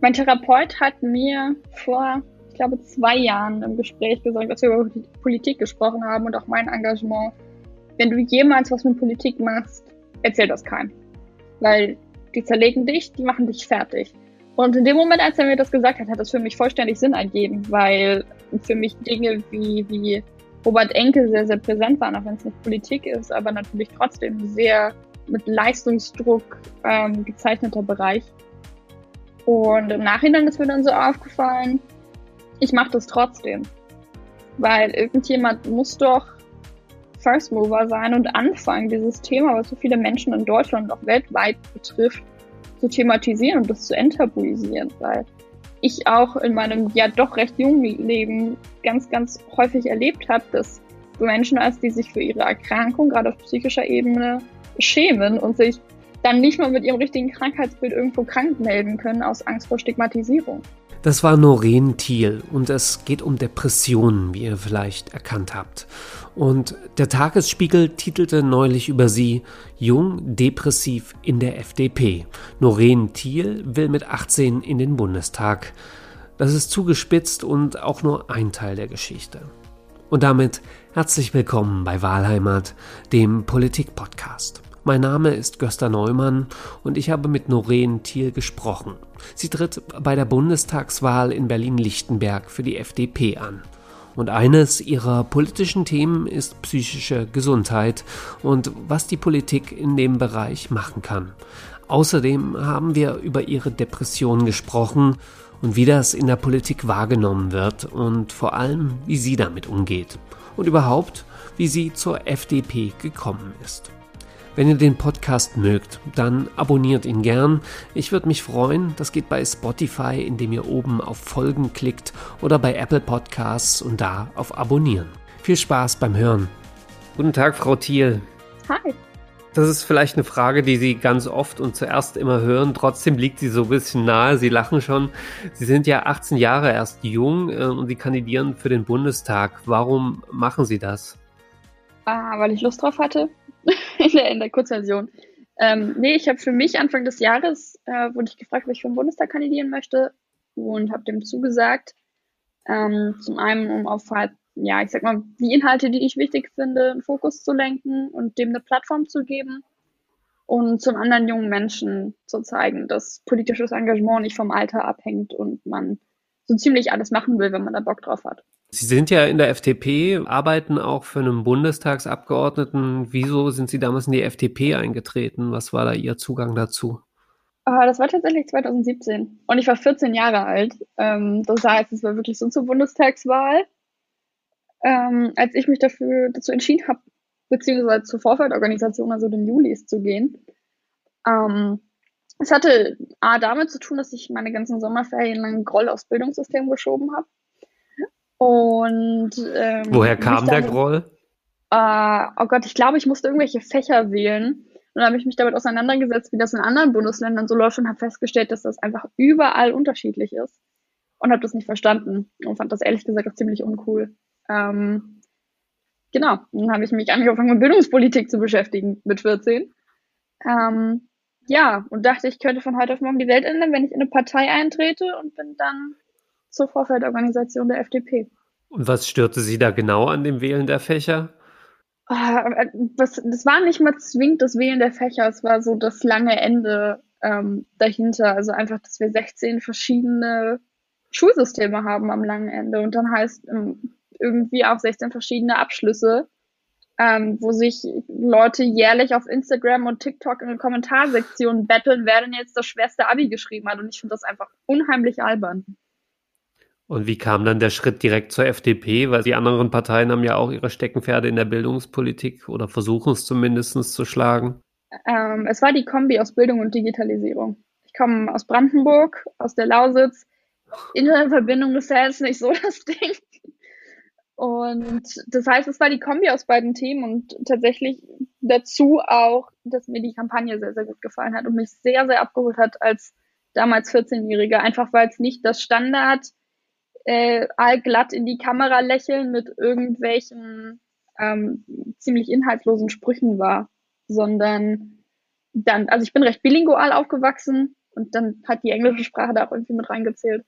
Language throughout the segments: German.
Mein Therapeut hat mir vor, ich glaube, zwei Jahren im Gespräch gesagt, dass wir über Politik gesprochen haben und auch mein Engagement. Wenn du jemals was mit Politik machst, erzähl das keinem. Weil die zerlegen dich, die machen dich fertig. Und in dem Moment, als er mir das gesagt hat, hat das für mich vollständig Sinn ergeben, weil für mich Dinge wie, wie Robert Enke sehr, sehr präsent waren, auch wenn es nicht Politik ist, aber natürlich trotzdem sehr mit Leistungsdruck ähm, gezeichneter Bereich. Und im Nachhinein ist mir dann so aufgefallen, ich mache das trotzdem. Weil irgendjemand muss doch First Mover sein und anfangen, dieses Thema, was so viele Menschen in Deutschland und auch weltweit betrifft, zu thematisieren und das zu enttabuisieren. Weil ich auch in meinem ja doch recht jungen Leben ganz, ganz häufig erlebt habe, dass so Menschen, als die sich für ihre Erkrankung, gerade auf psychischer Ebene, schämen und sich dann nicht mal mit ihrem richtigen Krankheitsbild irgendwo krank melden können aus Angst vor Stigmatisierung. Das war Noreen Thiel und es geht um Depressionen, wie ihr vielleicht erkannt habt. Und der Tagesspiegel titelte neulich über sie Jung, depressiv in der FDP. Noreen Thiel will mit 18 in den Bundestag. Das ist zugespitzt und auch nur ein Teil der Geschichte. Und damit herzlich willkommen bei Wahlheimat, dem Politik-Podcast. Mein Name ist Gösta Neumann und ich habe mit Noreen Thiel gesprochen. Sie tritt bei der Bundestagswahl in Berlin-Lichtenberg für die FDP an. Und eines ihrer politischen Themen ist psychische Gesundheit und was die Politik in dem Bereich machen kann. Außerdem haben wir über ihre Depression gesprochen und wie das in der Politik wahrgenommen wird und vor allem, wie sie damit umgeht. Und überhaupt, wie sie zur FDP gekommen ist. Wenn ihr den Podcast mögt, dann abonniert ihn gern. Ich würde mich freuen. Das geht bei Spotify, indem ihr oben auf Folgen klickt oder bei Apple Podcasts und da auf Abonnieren. Viel Spaß beim Hören. Guten Tag, Frau Thiel. Hi. Das ist vielleicht eine Frage, die Sie ganz oft und zuerst immer hören. Trotzdem liegt sie so ein bisschen nahe. Sie lachen schon. Sie sind ja 18 Jahre erst jung äh, und Sie kandidieren für den Bundestag. Warum machen Sie das? Ah, weil ich Lust drauf hatte. in, der, in der Kurzversion. Ähm, nee, ich habe für mich Anfang des Jahres, äh, wurde ich gefragt, ob ich für den Bundestag kandidieren möchte und habe dem zugesagt. Ähm, zum einen, um auf halt, ja, ich sag mal, die Inhalte, die ich wichtig finde, einen Fokus zu lenken und dem eine Plattform zu geben. Und zum anderen jungen Menschen zu zeigen, dass politisches Engagement nicht vom Alter abhängt und man so ziemlich alles machen will, wenn man da Bock drauf hat. Sie sind ja in der FDP, arbeiten auch für einen Bundestagsabgeordneten. Wieso sind Sie damals in die FDP eingetreten? Was war da Ihr Zugang dazu? Uh, das war tatsächlich 2017 und ich war 14 Jahre alt. Ähm, das heißt, es war wirklich so zur Bundestagswahl. Ähm, als ich mich dafür dazu entschieden habe, beziehungsweise zur Vorfeldorganisation, also den Julis, zu gehen. Ähm, es hatte A damit zu tun, dass ich meine ganzen Sommerferien lang Groll aufs Bildungssystem geschoben habe. Und ähm, woher kam der Groll? Äh, oh Gott, ich glaube, ich musste irgendwelche Fächer wählen. Und dann habe ich mich damit auseinandergesetzt, wie das in anderen Bundesländern so läuft und habe festgestellt, dass das einfach überall unterschiedlich ist. Und habe das nicht verstanden und fand das ehrlich gesagt auch ziemlich uncool. Ähm, genau, dann habe ich mich angefangen mit Bildungspolitik zu beschäftigen mit 14. Ähm, ja, und dachte, ich könnte von heute auf morgen die Welt ändern, wenn ich in eine Partei eintrete und bin dann zur Vorfeldorganisation der FDP. Und was störte Sie da genau an dem Wählen der Fächer? Ah, das, das war nicht mal zwingend das Wählen der Fächer, es war so das lange Ende ähm, dahinter. Also einfach, dass wir 16 verschiedene Schulsysteme haben am langen Ende und dann heißt ähm, irgendwie auch 16 verschiedene Abschlüsse, ähm, wo sich Leute jährlich auf Instagram und TikTok in den Kommentarsektionen betteln, wer denn jetzt das schwerste Abi geschrieben hat. Und ich finde das einfach unheimlich albern. Und wie kam dann der Schritt direkt zur FDP? Weil die anderen Parteien haben ja auch ihre Steckenpferde in der Bildungspolitik oder versuchen es zumindest zu schlagen. Ähm, es war die Kombi aus Bildung und Digitalisierung. Ich komme aus Brandenburg, aus der Lausitz. Internetverbindung ist ja jetzt nicht so das Ding. Und das heißt, es war die Kombi aus beiden Themen und tatsächlich dazu auch, dass mir die Kampagne sehr, sehr gut gefallen hat und mich sehr, sehr abgeholt hat als damals 14-Jährige. Einfach weil es nicht das Standard äh, allglatt in die Kamera lächeln mit irgendwelchen ähm, ziemlich inhaltslosen Sprüchen war, sondern dann, also ich bin recht bilingual aufgewachsen Und dann hat die englische Sprache da auch irgendwie mit reingezählt.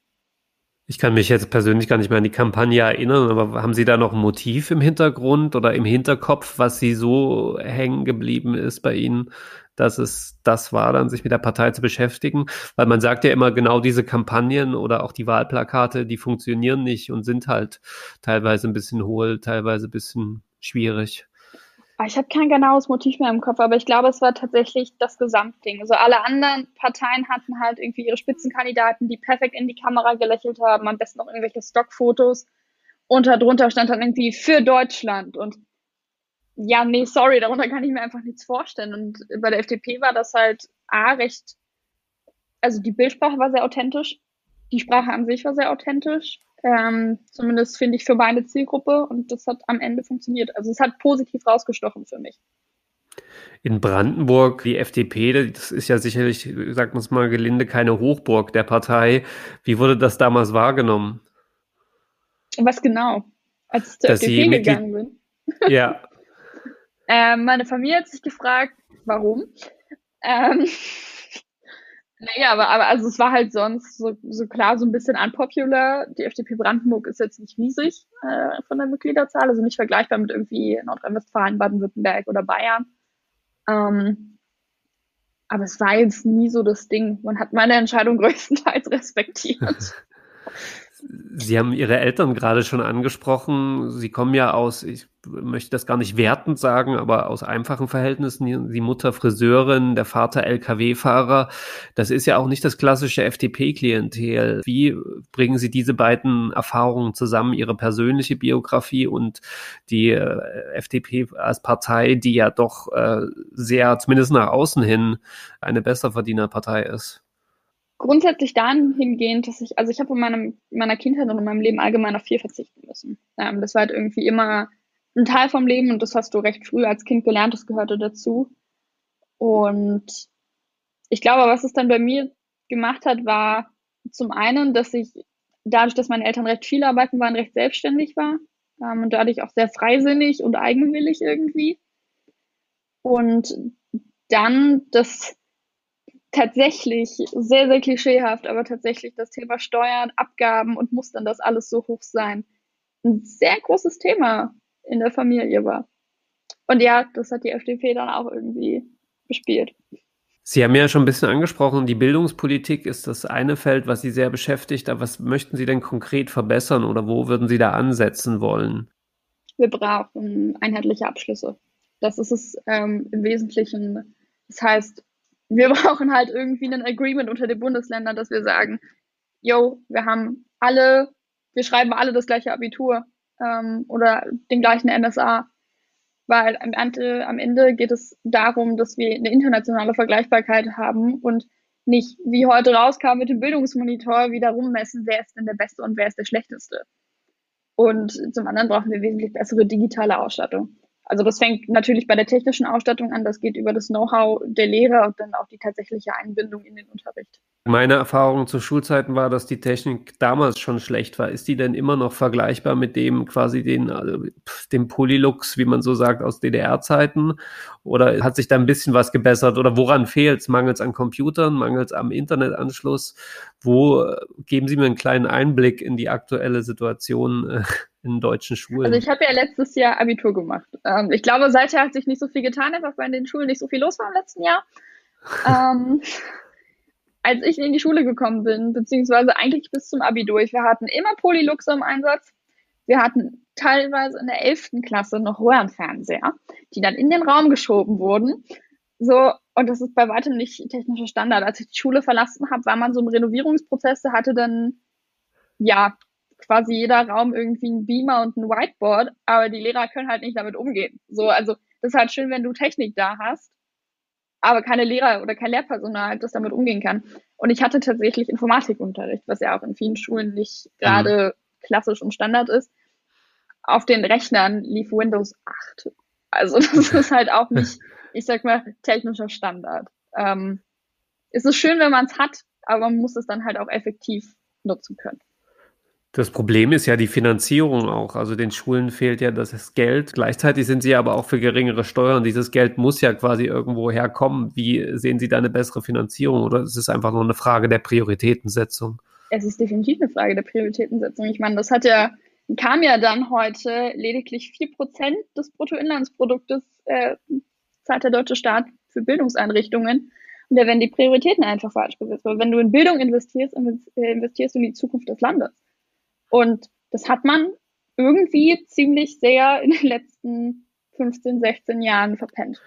Ich kann mich jetzt persönlich gar nicht mehr an die Kampagne erinnern, aber haben Sie da noch ein Motiv im Hintergrund oder im Hinterkopf, was Sie so hängen geblieben ist bei Ihnen, dass es das war, dann sich mit der Partei zu beschäftigen? Weil man sagt ja immer, genau diese Kampagnen oder auch die Wahlplakate, die funktionieren nicht und sind halt teilweise ein bisschen hohl, teilweise ein bisschen schwierig. Ah, ich habe kein genaues Motiv mehr im Kopf, aber ich glaube, es war tatsächlich das Gesamtding. Also alle anderen Parteien hatten halt irgendwie ihre Spitzenkandidaten, die perfekt in die Kamera gelächelt haben, am besten noch irgendwelche Stockfotos. Und darunter stand dann irgendwie für Deutschland. Und ja, nee, sorry, darunter kann ich mir einfach nichts vorstellen. Und bei der FDP war das halt A, recht, also die Bildsprache war sehr authentisch, die Sprache an sich war sehr authentisch ähm, zumindest finde ich für meine Zielgruppe und das hat am Ende funktioniert. Also es hat positiv rausgestochen für mich. In Brandenburg, die FDP, das ist ja sicherlich, sagt man es mal gelinde, keine Hochburg der Partei. Wie wurde das damals wahrgenommen? Was genau? Als ich zur Dass FDP gegangen bin. Ja. ähm, meine Familie hat sich gefragt, warum. Ähm, naja, aber, aber also es war halt sonst so, so klar so ein bisschen unpopular. Die FDP Brandenburg ist jetzt nicht riesig äh, von der Mitgliederzahl, also nicht vergleichbar mit irgendwie Nordrhein-Westfalen, Baden-Württemberg oder Bayern. Ähm, aber es war jetzt nie so das Ding. Man hat meine Entscheidung größtenteils respektiert. Sie haben Ihre Eltern gerade schon angesprochen. Sie kommen ja aus, ich möchte das gar nicht wertend sagen, aber aus einfachen Verhältnissen. Die Mutter Friseurin, der Vater LKW-Fahrer. Das ist ja auch nicht das klassische FDP-Klientel. Wie bringen Sie diese beiden Erfahrungen zusammen, Ihre persönliche Biografie und die äh, FDP als Partei, die ja doch äh, sehr, zumindest nach außen hin, eine Besserverdienerpartei ist? Grundsätzlich dahingehend, dass ich, also ich habe in meinem, meiner Kindheit und in meinem Leben allgemein auf viel verzichten müssen. Ähm, das war halt irgendwie immer ein Teil vom Leben und das hast du recht früh als Kind gelernt, das gehörte dazu. Und ich glaube, was es dann bei mir gemacht hat, war zum einen, dass ich dadurch, dass meine Eltern recht viel arbeiten waren, recht selbstständig war ähm, und dadurch auch sehr freisinnig und eigenwillig irgendwie. Und dann, dass tatsächlich sehr, sehr klischeehaft, aber tatsächlich das Thema Steuern, Abgaben und muss dann das alles so hoch sein, ein sehr großes Thema in der Familie war. Und ja, das hat die FDP dann auch irgendwie bespielt. Sie haben ja schon ein bisschen angesprochen, die Bildungspolitik ist das eine Feld, was Sie sehr beschäftigt. Aber was möchten Sie denn konkret verbessern oder wo würden Sie da ansetzen wollen? Wir brauchen einheitliche Abschlüsse. Das ist es ähm, im Wesentlichen. Das heißt, wir brauchen halt irgendwie ein Agreement unter den Bundesländern, dass wir sagen, yo, wir haben alle, wir schreiben alle das gleiche Abitur ähm, oder den gleichen NSA. Weil am Ende, am Ende geht es darum, dass wir eine internationale Vergleichbarkeit haben und nicht, wie heute rauskam mit dem Bildungsmonitor, wieder rummessen, wer ist denn der Beste und wer ist der Schlechteste. Und zum anderen brauchen wir wesentlich bessere digitale Ausstattung. Also das fängt natürlich bei der technischen Ausstattung an, das geht über das Know-how der Lehrer und dann auch die tatsächliche Einbindung in den Unterricht. Meine Erfahrung zu Schulzeiten war, dass die Technik damals schon schlecht war. Ist die denn immer noch vergleichbar mit dem quasi den, also dem Polylux, wie man so sagt, aus DDR-Zeiten? Oder hat sich da ein bisschen was gebessert? Oder woran fehlt es? Mangels an Computern, mangels am Internetanschluss? Wo äh, geben Sie mir einen kleinen Einblick in die aktuelle Situation äh, in deutschen Schulen? Also ich habe ja letztes Jahr Abitur gemacht. Ähm, ich glaube, seither hat sich nicht so viel getan, einfach weil in den Schulen nicht so viel los war im letzten Jahr. ähm, als ich in die Schule gekommen bin, beziehungsweise eigentlich bis zum Abi durch, wir hatten immer Polylux im Einsatz. Wir hatten teilweise in der 11. Klasse noch Röhrenfernseher, die dann in den Raum geschoben wurden. So, und das ist bei weitem nicht technischer Standard. Als ich die Schule verlassen habe, war man so im Renovierungsprozess, da hatte dann, ja, quasi jeder Raum irgendwie ein Beamer und ein Whiteboard, aber die Lehrer können halt nicht damit umgehen. So, also, das ist halt schön, wenn du Technik da hast aber keine Lehrer oder kein Lehrpersonal, das damit umgehen kann. Und ich hatte tatsächlich Informatikunterricht, was ja auch in vielen Schulen nicht gerade mhm. klassisch und Standard ist. Auf den Rechnern lief Windows 8. Also das ist halt auch nicht, ich sag mal, technischer Standard. Ähm, es ist schön, wenn man es hat, aber man muss es dann halt auch effektiv nutzen können. Das Problem ist ja die Finanzierung auch. Also den Schulen fehlt ja das Geld. Gleichzeitig sind sie aber auch für geringere Steuern. Dieses Geld muss ja quasi irgendwo herkommen. Wie sehen Sie da eine bessere Finanzierung oder ist es einfach nur eine Frage der Prioritätensetzung? Es ist definitiv eine Frage der Prioritätensetzung. Ich meine, das hat ja, kam ja dann heute lediglich vier Prozent des Bruttoinlandsproduktes äh, zahlt der deutsche Staat für Bildungseinrichtungen. Und da werden die Prioritäten einfach falsch gesetzt. Weil wenn du in Bildung investierst, äh, investierst du in die Zukunft des Landes. Und das hat man irgendwie ziemlich sehr in den letzten 15, 16 Jahren verpennt.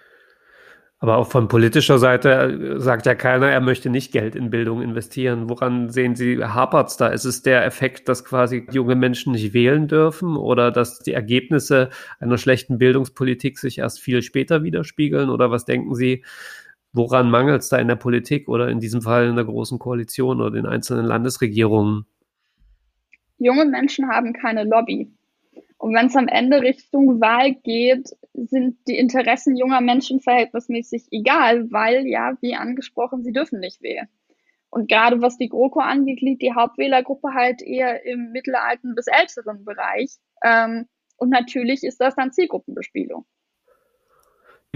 Aber auch von politischer Seite äh, sagt ja keiner, er möchte nicht Geld in Bildung investieren. Woran sehen Sie, hapert's da? Ist es der Effekt, dass quasi junge Menschen nicht wählen dürfen oder dass die Ergebnisse einer schlechten Bildungspolitik sich erst viel später widerspiegeln? Oder was denken Sie, woran mangelt es da in der Politik oder in diesem Fall in der Großen Koalition oder den einzelnen Landesregierungen? Junge Menschen haben keine Lobby. Und wenn es am Ende Richtung Wahl geht, sind die Interessen junger Menschen verhältnismäßig egal, weil ja, wie angesprochen, sie dürfen nicht wählen. Und gerade was die GroKo angeht, liegt die Hauptwählergruppe halt eher im mittelalten bis älteren Bereich. Ähm, und natürlich ist das dann Zielgruppenbespielung.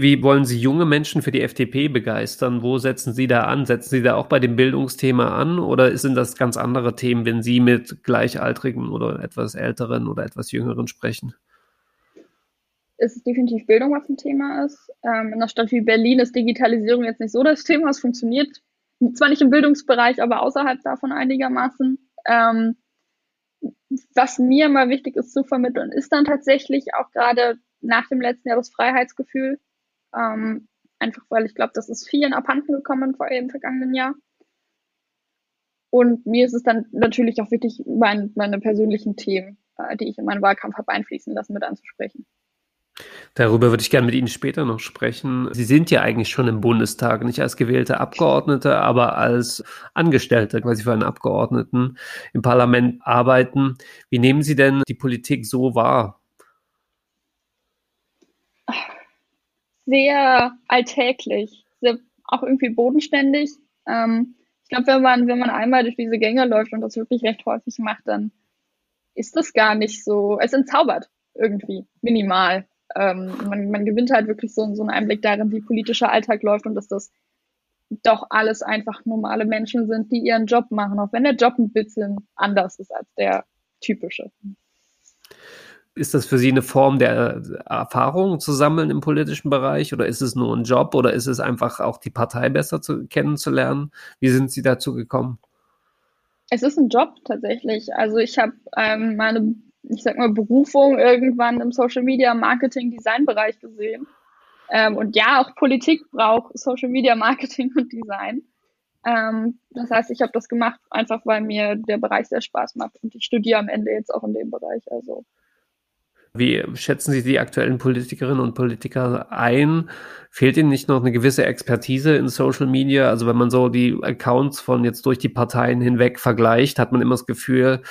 Wie wollen Sie junge Menschen für die FDP begeistern? Wo setzen Sie da an? Setzen Sie da auch bei dem Bildungsthema an oder sind das ganz andere Themen, wenn Sie mit Gleichaltrigen oder etwas Älteren oder etwas Jüngeren sprechen? Es ist definitiv Bildung, was ein Thema ist. Ähm, in einer Stadt wie Berlin ist Digitalisierung jetzt nicht so das Thema. Es funktioniert zwar nicht im Bildungsbereich, aber außerhalb davon einigermaßen. Ähm, was mir immer wichtig ist zu vermitteln, ist dann tatsächlich auch gerade nach dem letzten Jahr das Freiheitsgefühl. Ähm, einfach weil ich glaube, das ist vielen abhanden gekommen vor im vergangenen Jahr. Und mir ist es dann natürlich auch wichtig, mein, meine persönlichen Themen, äh, die ich in meinen Wahlkampf habe einfließen lassen, mit anzusprechen. Darüber würde ich gerne mit Ihnen später noch sprechen. Sie sind ja eigentlich schon im Bundestag, nicht als gewählte Abgeordnete, aber als Angestellte, quasi für einen Abgeordneten im Parlament arbeiten. Wie nehmen Sie denn die Politik so wahr? Sehr alltäglich, sehr, auch irgendwie bodenständig. Ähm, ich glaube, wenn man, wenn man einmal durch diese Gänge läuft und das wirklich recht häufig macht, dann ist das gar nicht so, es entzaubert irgendwie, minimal. Ähm, man, man gewinnt halt wirklich so, so einen Einblick darin, wie politischer Alltag läuft und dass das doch alles einfach normale Menschen sind, die ihren Job machen, auch wenn der Job ein bisschen anders ist als der typische. Ist das für Sie eine Form der Erfahrung zu sammeln im politischen Bereich oder ist es nur ein Job oder ist es einfach auch die Partei besser zu, kennenzulernen? Wie sind Sie dazu gekommen? Es ist ein Job tatsächlich. Also ich habe ähm, meine, ich sag mal, Berufung irgendwann im Social Media Marketing Design Bereich gesehen. Ähm, und ja, auch Politik braucht Social Media Marketing und Design. Ähm, das heißt, ich habe das gemacht, einfach weil mir der Bereich sehr Spaß macht und ich studiere am Ende jetzt auch in dem Bereich. Also wie schätzen Sie die aktuellen Politikerinnen und Politiker ein? Fehlt Ihnen nicht noch eine gewisse Expertise in Social Media? Also wenn man so die Accounts von jetzt durch die Parteien hinweg vergleicht, hat man immer das Gefühl,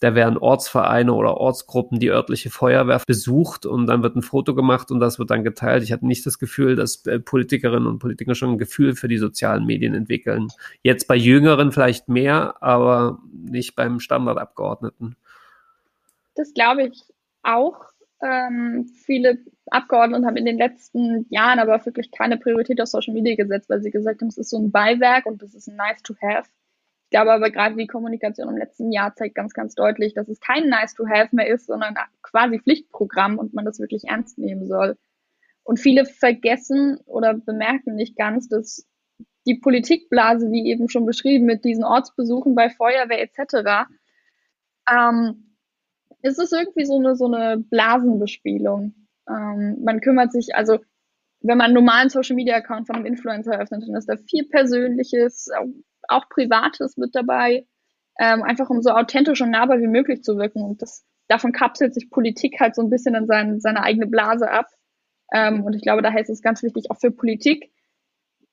da werden Ortsvereine oder Ortsgruppen die örtliche Feuerwehr besucht und dann wird ein Foto gemacht und das wird dann geteilt. Ich hatte nicht das Gefühl, dass äh, Politikerinnen und Politiker schon ein Gefühl für die sozialen Medien entwickeln. Jetzt bei Jüngeren vielleicht mehr, aber nicht beim Standardabgeordneten. Das glaube ich auch ähm, viele Abgeordnete haben in den letzten Jahren aber wirklich keine Priorität auf Social Media gesetzt, weil sie gesagt haben, es ist so ein Beiwerk und das ist ein nice to have. Ich glaube aber gerade die Kommunikation im letzten Jahr zeigt ganz, ganz deutlich, dass es kein nice to have mehr ist, sondern quasi Pflichtprogramm und man das wirklich ernst nehmen soll. Und viele vergessen oder bemerken nicht ganz, dass die Politikblase, wie eben schon beschrieben, mit diesen Ortsbesuchen bei Feuerwehr etc., ähm, es ist irgendwie so eine, so eine Blasenbespielung. Ähm, man kümmert sich, also wenn man einen normalen Social Media Account von einem Influencer eröffnet, dann ist da viel Persönliches, auch Privates mit dabei, ähm, einfach um so authentisch und nahbar wie möglich zu wirken. Und das, davon kapselt sich Politik halt so ein bisschen in sein, seine eigene Blase ab. Ähm, und ich glaube, daher ist es ganz wichtig, auch für Politik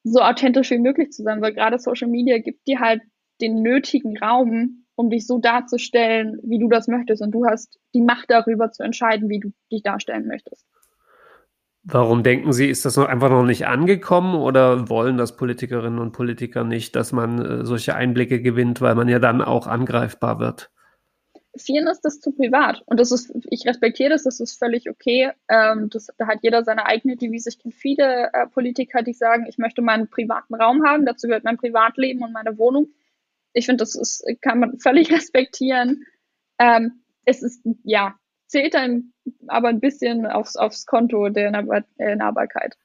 so authentisch wie möglich zu sein, weil gerade Social Media gibt dir halt den nötigen Raum, um dich so darzustellen, wie du das möchtest. Und du hast die Macht darüber zu entscheiden, wie du dich darstellen möchtest. Warum denken Sie, ist das noch einfach noch nicht angekommen oder wollen das Politikerinnen und Politiker nicht, dass man äh, solche Einblicke gewinnt, weil man ja dann auch angreifbar wird? vielen ist das zu privat. Und das ist, ich respektiere das, das ist völlig okay. Ähm, das, da hat jeder seine eigene Devise. Ich kenne viele äh, Politiker, die sagen, ich möchte meinen privaten Raum haben, dazu gehört mein Privatleben und meine Wohnung. Ich finde, das ist, kann man völlig respektieren. Ähm, es ist, ja, zählt dann aber ein bisschen aufs, aufs Konto der Nahbarkeit.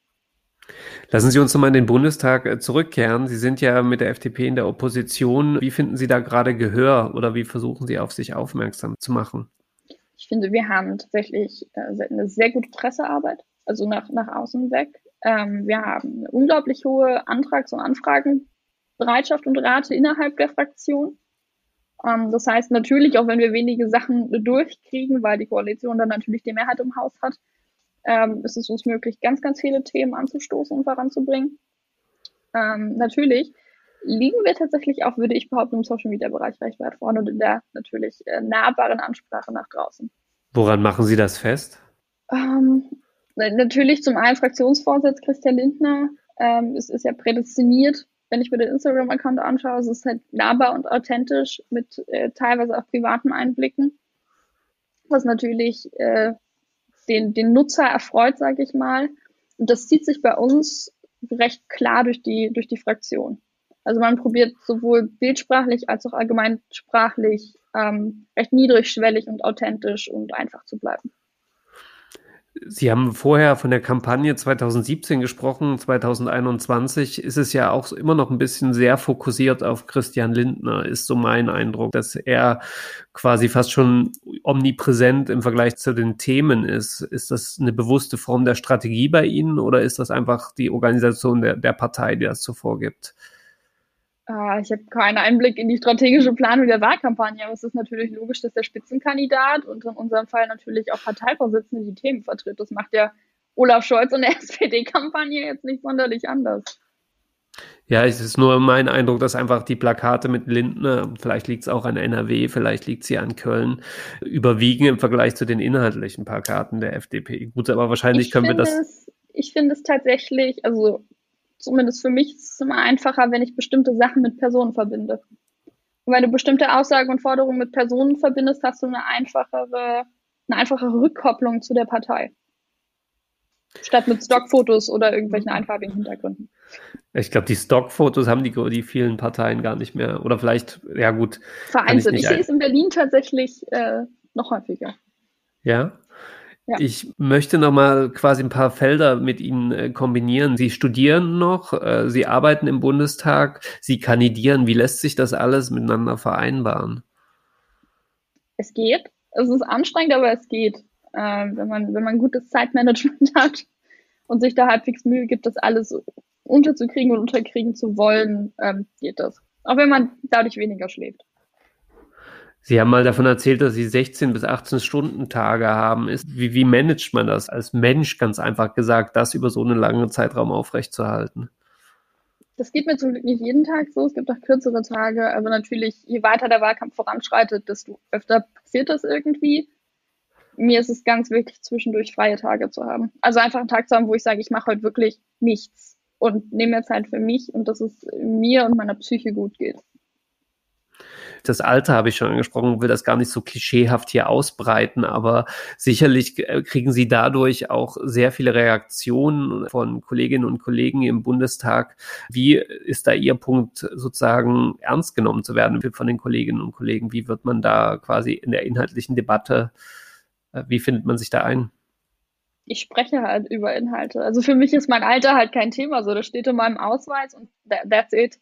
Lassen Sie uns nochmal in den Bundestag äh, zurückkehren. Sie sind ja mit der FDP in der Opposition. Wie finden Sie da gerade Gehör oder wie versuchen Sie auf sich aufmerksam zu machen? Ich finde, wir haben tatsächlich äh, eine sehr gute Pressearbeit, also nach, nach außen weg. Ähm, wir haben eine unglaublich hohe Antrags- und Anfragenbereitschaft und Rate innerhalb der Fraktion. Ähm, das heißt natürlich, auch wenn wir wenige Sachen durchkriegen, weil die Koalition dann natürlich die Mehrheit im Haus hat, ähm, ist es uns möglich, ganz, ganz viele Themen anzustoßen und voranzubringen. Ähm, natürlich liegen wir tatsächlich auch, würde ich behaupten, im Social Media Bereich recht weit vorne und in der natürlich äh, nahbaren Ansprache nach draußen. Woran machen Sie das fest? Ähm, natürlich zum einen Fraktionsvorsitz Christian Lindner. Ähm, es ist ja prädestiniert, wenn ich mir den Instagram-Account anschaue, es ist halt nahbar und authentisch mit äh, teilweise auch privaten Einblicken, was natürlich äh, den, den Nutzer erfreut, sage ich mal. Und das zieht sich bei uns recht klar durch die, durch die Fraktion. Also man probiert sowohl bildsprachlich als auch allgemeinsprachlich ähm, recht niedrigschwellig und authentisch und einfach zu bleiben. Sie haben vorher von der Kampagne 2017 gesprochen. 2021 ist es ja auch immer noch ein bisschen sehr fokussiert auf Christian Lindner, ist so mein Eindruck, dass er quasi fast schon omnipräsent im Vergleich zu den Themen ist. Ist das eine bewusste Form der Strategie bei Ihnen oder ist das einfach die Organisation der, der Partei, die das so vorgibt? Äh, ich habe keinen Einblick in die strategische Planung der Wahlkampagne, aber es ist natürlich logisch, dass der Spitzenkandidat und in unserem Fall natürlich auch Parteivorsitzende die Themen vertritt. Das macht ja Olaf Scholz und der SPD-Kampagne jetzt nicht sonderlich anders. Ja, es ist nur mein Eindruck, dass einfach die Plakate mit Lindner, vielleicht liegt es auch an NRW, vielleicht liegt sie an Köln, überwiegen im Vergleich zu den inhaltlichen Plakaten der FDP. Gut, aber wahrscheinlich ich können wir das. Es, ich finde es tatsächlich, also zumindest für mich ist es immer einfacher, wenn ich bestimmte Sachen mit Personen verbinde. Und wenn du bestimmte Aussagen und Forderungen mit Personen verbindest, hast du eine einfachere, eine einfachere Rückkopplung zu der Partei. Statt mit Stockfotos oder irgendwelchen einfarbigen Hintergründen. Ich glaube, die Stockfotos haben die, die vielen Parteien gar nicht mehr. Oder vielleicht, ja gut. Vereinzelt. Ich, ich sehe es in Berlin tatsächlich äh, noch häufiger. Ja? Ja. Ich möchte noch mal quasi ein paar Felder mit Ihnen äh, kombinieren. Sie studieren noch, äh, Sie arbeiten im Bundestag, Sie kandidieren. Wie lässt sich das alles miteinander vereinbaren? Es geht. Es ist anstrengend, aber es geht. Äh, wenn man wenn man gutes Zeitmanagement hat und sich da halbwegs Mühe gibt, das alles unterzukriegen und unterkriegen zu wollen, ähm, geht das. Auch wenn man dadurch weniger schläft. Sie haben mal davon erzählt, dass Sie 16 bis 18 Stunden Tage haben. Ist, wie, wie managt man das als Mensch, ganz einfach gesagt, das über so einen langen Zeitraum aufrechtzuerhalten? Das geht mir zum Glück nicht jeden Tag so. Es gibt auch kürzere Tage. Aber natürlich, je weiter der Wahlkampf voranschreitet, desto öfter passiert das irgendwie. Mir ist es ganz wichtig, zwischendurch freie Tage zu haben. Also einfach einen Tag zu haben, wo ich sage, ich mache heute wirklich nichts und nehme mir Zeit für mich und dass es mir und meiner Psyche gut geht das Alter habe ich schon angesprochen, will das gar nicht so klischeehaft hier ausbreiten, aber sicherlich äh, kriegen Sie dadurch auch sehr viele Reaktionen von Kolleginnen und Kollegen im Bundestag. Wie ist da Ihr Punkt, sozusagen ernst genommen zu werden von den Kolleginnen und Kollegen? Wie wird man da quasi in der inhaltlichen Debatte, äh, wie findet man sich da ein? ich spreche halt über Inhalte. Also für mich ist mein Alter halt kein Thema. So, das steht in meinem Ausweis und that's it.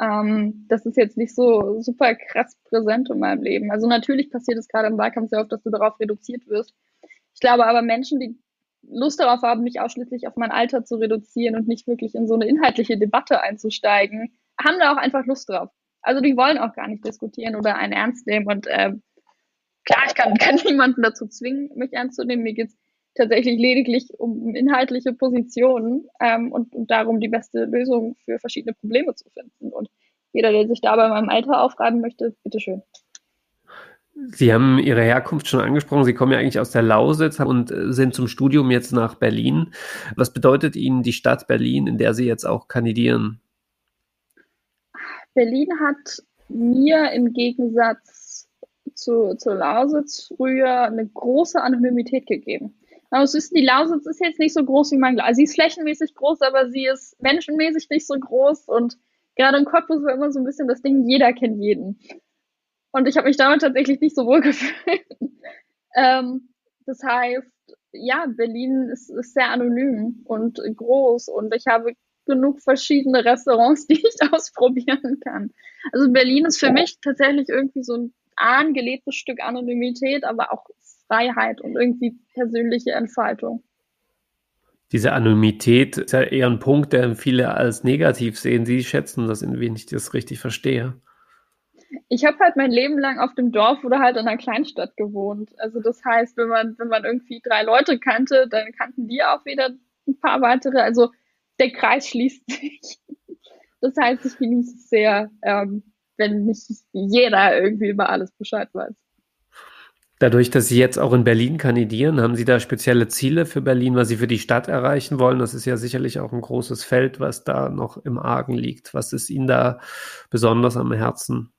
Ähm, das ist jetzt nicht so super krass präsent in meinem Leben. Also natürlich passiert es gerade im Wahlkampf sehr oft, dass du darauf reduziert wirst. Ich glaube aber Menschen, die Lust darauf haben, mich ausschließlich auf mein Alter zu reduzieren und nicht wirklich in so eine inhaltliche Debatte einzusteigen, haben da auch einfach Lust drauf. Also die wollen auch gar nicht diskutieren oder einen ernst nehmen. Und äh, klar, ich kann, kann niemanden dazu zwingen, mich ernst zu nehmen. Mir geht's tatsächlich lediglich um inhaltliche Positionen ähm, und, und darum, die beste Lösung für verschiedene Probleme zu finden. Und jeder, der sich da bei meinem Alter aufreiben möchte, bitteschön. Sie haben Ihre Herkunft schon angesprochen. Sie kommen ja eigentlich aus der Lausitz und äh, sind zum Studium jetzt nach Berlin. Was bedeutet Ihnen die Stadt Berlin, in der Sie jetzt auch kandidieren? Berlin hat mir im Gegensatz zu, zur Lausitz früher eine große Anonymität gegeben. Aber es ist, die Lausitz ist jetzt nicht so groß wie man glaubt. Also sie ist flächenmäßig groß, aber sie ist menschenmäßig nicht so groß und gerade in Cottbus war immer so ein bisschen das Ding, jeder kennt jeden. Und ich habe mich damit tatsächlich nicht so wohl gefühlt. ähm, das heißt, ja, Berlin ist, ist sehr anonym und groß und ich habe genug verschiedene Restaurants, die ich ausprobieren kann. Also Berlin ist für mich tatsächlich irgendwie so ein angelebtes Stück Anonymität, aber auch Freiheit und irgendwie persönliche Entfaltung. Diese Anonymität ist ja eher ein Punkt, der viele als negativ sehen. Sie schätzen das, in wen ich das richtig verstehe. Ich habe halt mein Leben lang auf dem Dorf oder halt in einer Kleinstadt gewohnt. Also das heißt, wenn man, wenn man irgendwie drei Leute kannte, dann kannten die auch wieder ein paar weitere. Also der Kreis schließt sich. Das heißt, ich genieße es sehr, ähm, wenn nicht jeder irgendwie über alles Bescheid weiß. Dadurch, dass Sie jetzt auch in Berlin kandidieren, haben Sie da spezielle Ziele für Berlin, was Sie für die Stadt erreichen wollen? Das ist ja sicherlich auch ein großes Feld, was da noch im Argen liegt. Was ist Ihnen da besonders am Herzen?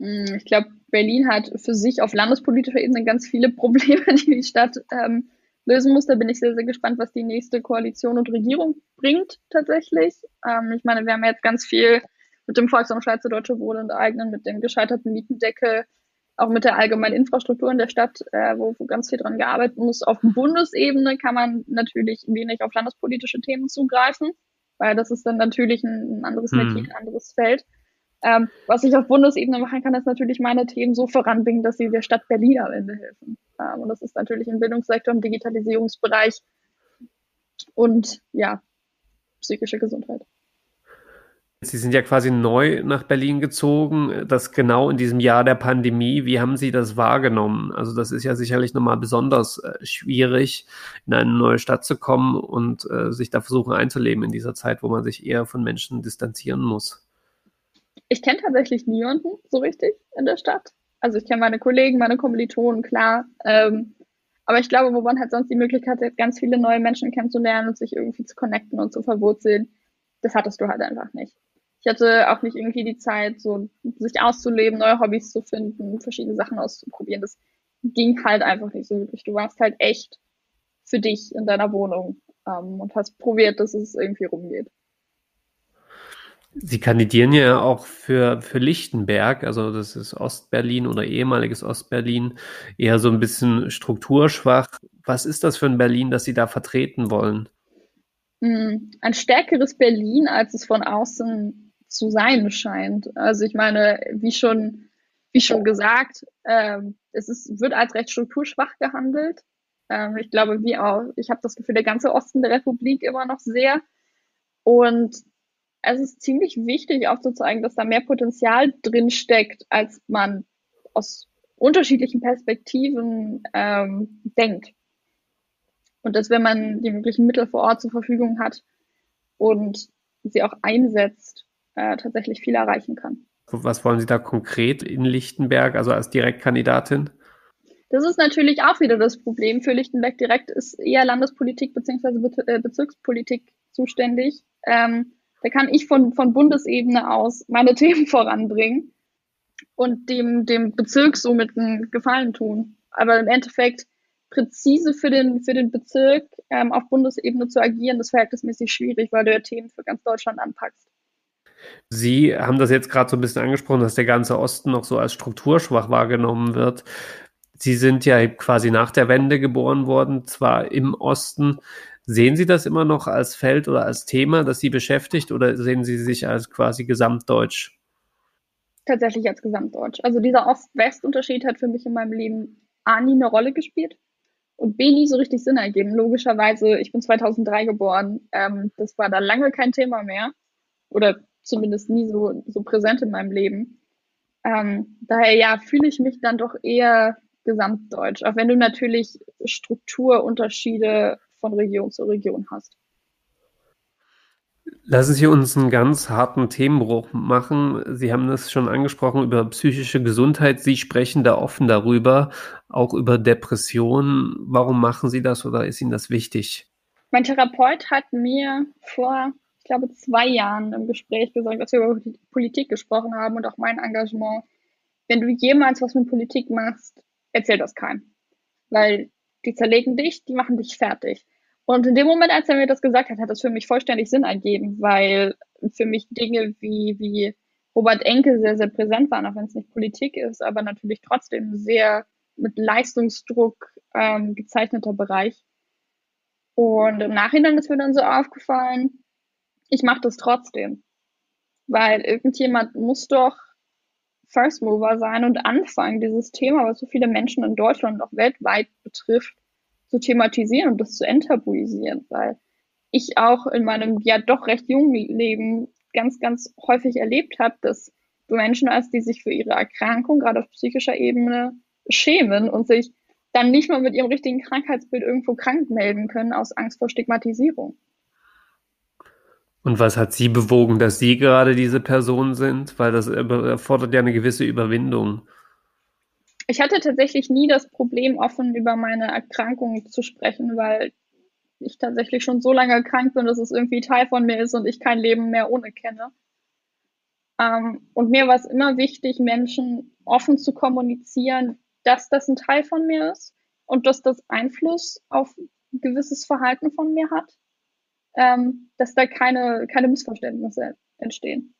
Hm, ich glaube, Berlin hat für sich auf landespolitischer Ebene ganz viele Probleme, die die Stadt ähm, lösen muss. Da bin ich sehr, sehr gespannt, was die nächste Koalition und Regierung bringt tatsächlich. Ähm, ich meine, wir haben jetzt ganz viel mit dem Volksumschlag zu Deutsche Wohnen enteignen, mit dem gescheiterten Mietendeckel, auch mit der allgemeinen Infrastruktur in der Stadt, äh, wo, wo ganz viel dran gearbeitet muss. Auf Bundesebene kann man natürlich wenig auf landespolitische Themen zugreifen, weil das ist dann natürlich ein, anderes hm. Metier, ein anderes Feld. Ähm, was ich auf Bundesebene machen kann, ist natürlich meine Themen so voranbringen, dass sie der Stadt Berlin am Ende helfen. Ähm, und das ist natürlich im Bildungssektor, im Digitalisierungsbereich und ja, psychische Gesundheit. Sie sind ja quasi neu nach Berlin gezogen, das genau in diesem Jahr der Pandemie. Wie haben Sie das wahrgenommen? Also das ist ja sicherlich nochmal besonders äh, schwierig, in eine neue Stadt zu kommen und äh, sich da versuchen einzuleben in dieser Zeit, wo man sich eher von Menschen distanzieren muss. Ich kenne tatsächlich niemanden so richtig in der Stadt. Also ich kenne meine Kollegen, meine Kommilitonen, klar. Ähm, aber ich glaube, wo man halt sonst die Möglichkeit hat, ganz viele neue Menschen kennenzulernen und sich irgendwie zu connecten und zu verwurzeln, das hattest du halt einfach nicht. Ich hatte auch nicht irgendwie die Zeit, so sich auszuleben, neue Hobbys zu finden, verschiedene Sachen auszuprobieren. Das ging halt einfach nicht so wirklich. Du warst halt echt für dich in deiner Wohnung ähm, und hast probiert, dass es irgendwie rumgeht. Sie kandidieren ja auch für, für Lichtenberg, also das ist Ostberlin oder ehemaliges Ostberlin, eher so ein bisschen strukturschwach. Was ist das für ein Berlin, das Sie da vertreten wollen? Hm, ein stärkeres Berlin, als es von außen zu sein scheint. Also ich meine, wie schon, wie schon gesagt, äh, es ist, wird als recht strukturschwach gehandelt. Ähm, ich glaube, wie auch, ich habe das Gefühl, der ganze Osten der Republik immer noch sehr. Und es ist ziemlich wichtig aufzuzeigen, dass da mehr Potenzial drin steckt, als man aus unterschiedlichen Perspektiven ähm, denkt. Und dass wenn man die möglichen Mittel vor Ort zur Verfügung hat und sie auch einsetzt, äh, tatsächlich viel erreichen kann. Was wollen Sie da konkret in Lichtenberg, also als Direktkandidatin? Das ist natürlich auch wieder das Problem. Für Lichtenberg direkt ist eher Landespolitik bzw. Äh, Bezirkspolitik zuständig. Ähm, da kann ich von, von Bundesebene aus meine Themen voranbringen und dem, dem Bezirk somit einen Gefallen tun. Aber im Endeffekt präzise für den, für den Bezirk ähm, auf Bundesebene zu agieren, das ist verhältnismäßig schwierig, weil du ja Themen für ganz Deutschland anpackst. Sie haben das jetzt gerade so ein bisschen angesprochen, dass der ganze Osten noch so als strukturschwach wahrgenommen wird. Sie sind ja quasi nach der Wende geboren worden, zwar im Osten. Sehen Sie das immer noch als Feld oder als Thema, das Sie beschäftigt, oder sehen Sie sich als quasi gesamtdeutsch? Tatsächlich als gesamtdeutsch. Also dieser Ost-West-Unterschied hat für mich in meinem Leben A nie eine Rolle gespielt und B nie so richtig Sinn ergeben. Logischerweise, ich bin 2003 geboren, ähm, das war da lange kein Thema mehr oder zumindest nie so, so präsent in meinem Leben. Ähm, daher ja, fühle ich mich dann doch eher gesamtdeutsch, auch wenn du natürlich Strukturunterschiede von Region zu Region hast. Lassen Sie uns einen ganz harten Themenbruch machen. Sie haben das schon angesprochen über psychische Gesundheit. Sie sprechen da offen darüber, auch über Depressionen. Warum machen Sie das oder ist Ihnen das wichtig? Mein Therapeut hat mir vor, glaube, zwei Jahren im Gespräch gesagt, als wir über Politik gesprochen haben und auch mein Engagement, wenn du jemals was mit Politik machst, erzähl das keinem. Weil die zerlegen dich, die machen dich fertig. Und in dem Moment, als er mir das gesagt hat, hat das für mich vollständig Sinn ergeben, weil für mich Dinge wie, wie Robert Enke sehr, sehr präsent waren, auch wenn es nicht Politik ist, aber natürlich trotzdem sehr mit Leistungsdruck ähm, gezeichneter Bereich. Und im Nachhinein ist mir dann so aufgefallen, ich mache das trotzdem. Weil irgendjemand muss doch First Mover sein und anfangen, dieses Thema, was so viele Menschen in Deutschland und auch weltweit betrifft, zu thematisieren und das zu enttabuisieren, weil ich auch in meinem ja doch recht jungen Leben ganz, ganz häufig erlebt habe, dass du Menschen hast, die sich für ihre Erkrankung gerade auf psychischer Ebene schämen und sich dann nicht mal mit ihrem richtigen Krankheitsbild irgendwo krank melden können aus Angst vor Stigmatisierung. Und was hat Sie bewogen, dass Sie gerade diese Person sind? Weil das erfordert ja eine gewisse Überwindung. Ich hatte tatsächlich nie das Problem, offen über meine Erkrankung zu sprechen, weil ich tatsächlich schon so lange krank bin, dass es irgendwie Teil von mir ist und ich kein Leben mehr ohne kenne. Ähm, und mir war es immer wichtig, Menschen offen zu kommunizieren, dass das ein Teil von mir ist und dass das Einfluss auf gewisses Verhalten von mir hat, ähm, dass da keine, keine Missverständnisse entstehen.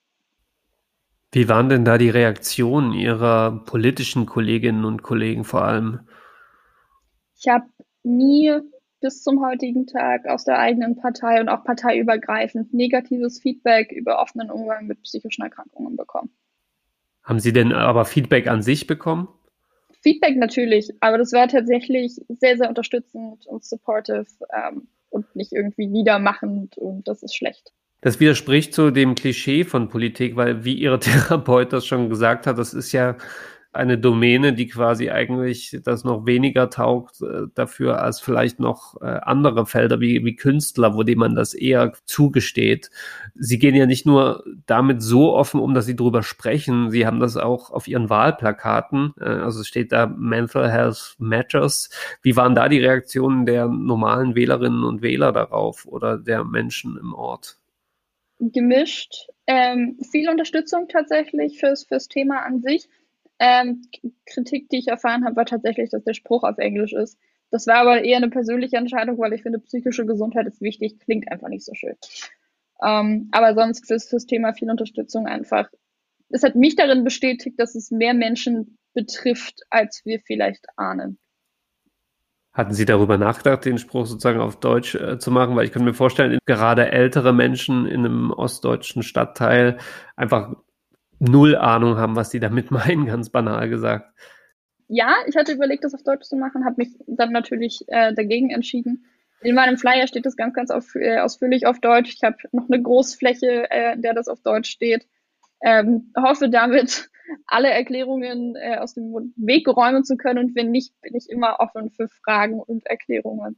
Wie waren denn da die Reaktionen Ihrer politischen Kolleginnen und Kollegen vor allem? Ich habe nie bis zum heutigen Tag aus der eigenen Partei und auch parteiübergreifend negatives Feedback über offenen Umgang mit psychischen Erkrankungen bekommen. Haben Sie denn aber Feedback an sich bekommen? Feedback natürlich, aber das war tatsächlich sehr, sehr unterstützend und supportive ähm, und nicht irgendwie niedermachend und das ist schlecht. Das widerspricht so dem Klischee von Politik, weil wie Ihre Therapeut das schon gesagt hat, das ist ja eine Domäne, die quasi eigentlich das noch weniger taugt äh, dafür als vielleicht noch äh, andere Felder wie, wie Künstler, wo dem man das eher zugesteht. Sie gehen ja nicht nur damit so offen um, dass sie drüber sprechen, sie haben das auch auf ihren Wahlplakaten, äh, also steht da Mental Health Matters. Wie waren da die Reaktionen der normalen Wählerinnen und Wähler darauf oder der Menschen im Ort? gemischt. Ähm, viel Unterstützung tatsächlich fürs, fürs Thema an sich. Ähm, Kritik, die ich erfahren habe, war tatsächlich, dass der Spruch auf Englisch ist. Das war aber eher eine persönliche Entscheidung, weil ich finde, psychische Gesundheit ist wichtig, klingt einfach nicht so schön. Ähm, aber sonst fürs, fürs Thema viel Unterstützung einfach. Es hat mich darin bestätigt, dass es mehr Menschen betrifft, als wir vielleicht ahnen. Hatten Sie darüber nachgedacht, den Spruch sozusagen auf Deutsch äh, zu machen? Weil ich könnte mir vorstellen, gerade ältere Menschen in einem ostdeutschen Stadtteil einfach null Ahnung haben, was die damit meinen, ganz banal gesagt. Ja, ich hatte überlegt, das auf Deutsch zu machen, habe mich dann natürlich äh, dagegen entschieden. In meinem Flyer steht das ganz, ganz auf, äh, ausführlich auf Deutsch. Ich habe noch eine Großfläche, äh, in der das auf Deutsch steht. Ähm, hoffe damit alle Erklärungen äh, aus dem Weg räumen zu können und wenn nicht, bin ich immer offen für Fragen und Erklärungen.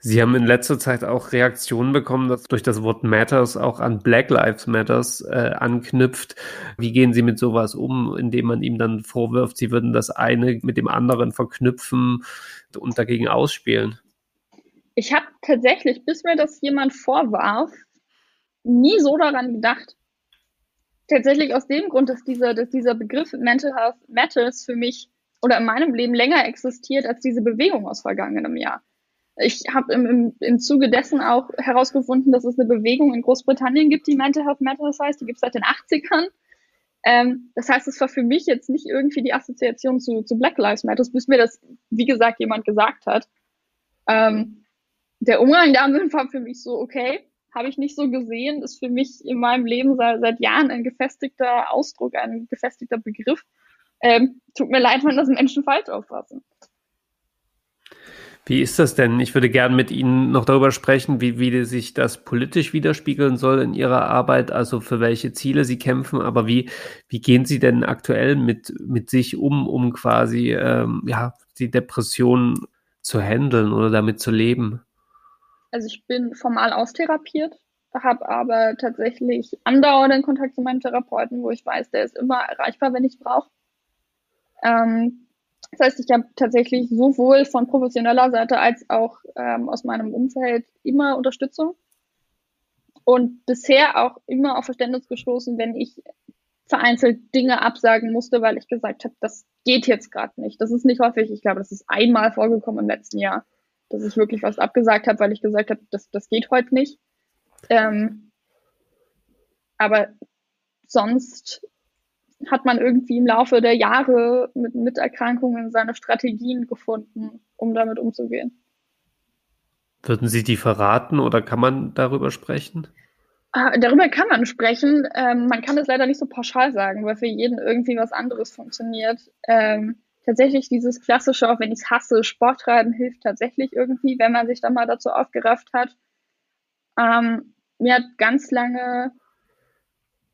Sie haben in letzter Zeit auch Reaktionen bekommen, dass durch das Wort Matters auch an Black Lives Matters äh, anknüpft. Wie gehen Sie mit sowas um, indem man ihm dann vorwirft, Sie würden das eine mit dem anderen verknüpfen und dagegen ausspielen? Ich habe tatsächlich, bis mir das jemand vorwarf, nie so daran gedacht tatsächlich aus dem Grund, dass dieser, dass dieser Begriff Mental Health Matters für mich oder in meinem Leben länger existiert als diese Bewegung aus vergangenem Jahr. Ich habe im, im, im Zuge dessen auch herausgefunden, dass es eine Bewegung in Großbritannien gibt, die Mental Health Matters heißt. Die gibt es seit den 80ern. Ähm, das heißt, es war für mich jetzt nicht irgendwie die Assoziation zu, zu Black Lives Matter, bis mir das, wie gesagt, jemand gesagt hat. Ähm, der Umgang damit war für mich so, okay, habe ich nicht so gesehen, ist für mich in meinem Leben seit, seit Jahren ein gefestigter Ausdruck, ein gefestigter Begriff. Ähm, tut mir leid, wenn das Menschen falsch auffassen. Wie ist das denn? Ich würde gerne mit Ihnen noch darüber sprechen, wie, wie sich das politisch widerspiegeln soll in Ihrer Arbeit, also für welche Ziele Sie kämpfen, aber wie, wie gehen Sie denn aktuell mit, mit sich um, um quasi ähm, ja, die Depression zu handeln oder damit zu leben? Also ich bin formal austherapiert, habe aber tatsächlich andauernden Kontakt zu meinem Therapeuten, wo ich weiß, der ist immer erreichbar, wenn ich brauche. Ähm, das heißt, ich habe tatsächlich sowohl von professioneller Seite als auch ähm, aus meinem Umfeld immer Unterstützung und bisher auch immer auf Verständnis gestoßen, wenn ich vereinzelt Dinge absagen musste, weil ich gesagt habe, das geht jetzt gerade nicht. Das ist nicht häufig. Ich glaube, das ist einmal vorgekommen im letzten Jahr, dass ich wirklich was abgesagt habe, weil ich gesagt habe, das, das geht heute nicht. Ähm, aber sonst hat man irgendwie im Laufe der Jahre mit, mit Erkrankungen seine Strategien gefunden, um damit umzugehen. Würden Sie die verraten oder kann man darüber sprechen? Äh, darüber kann man sprechen. Ähm, man kann es leider nicht so pauschal sagen, weil für jeden irgendwie was anderes funktioniert. Ähm, tatsächlich dieses klassische, auch wenn ich es hasse, Sport treiben hilft tatsächlich irgendwie, wenn man sich dann mal dazu aufgerafft hat. Ähm, mir hat ganz lange,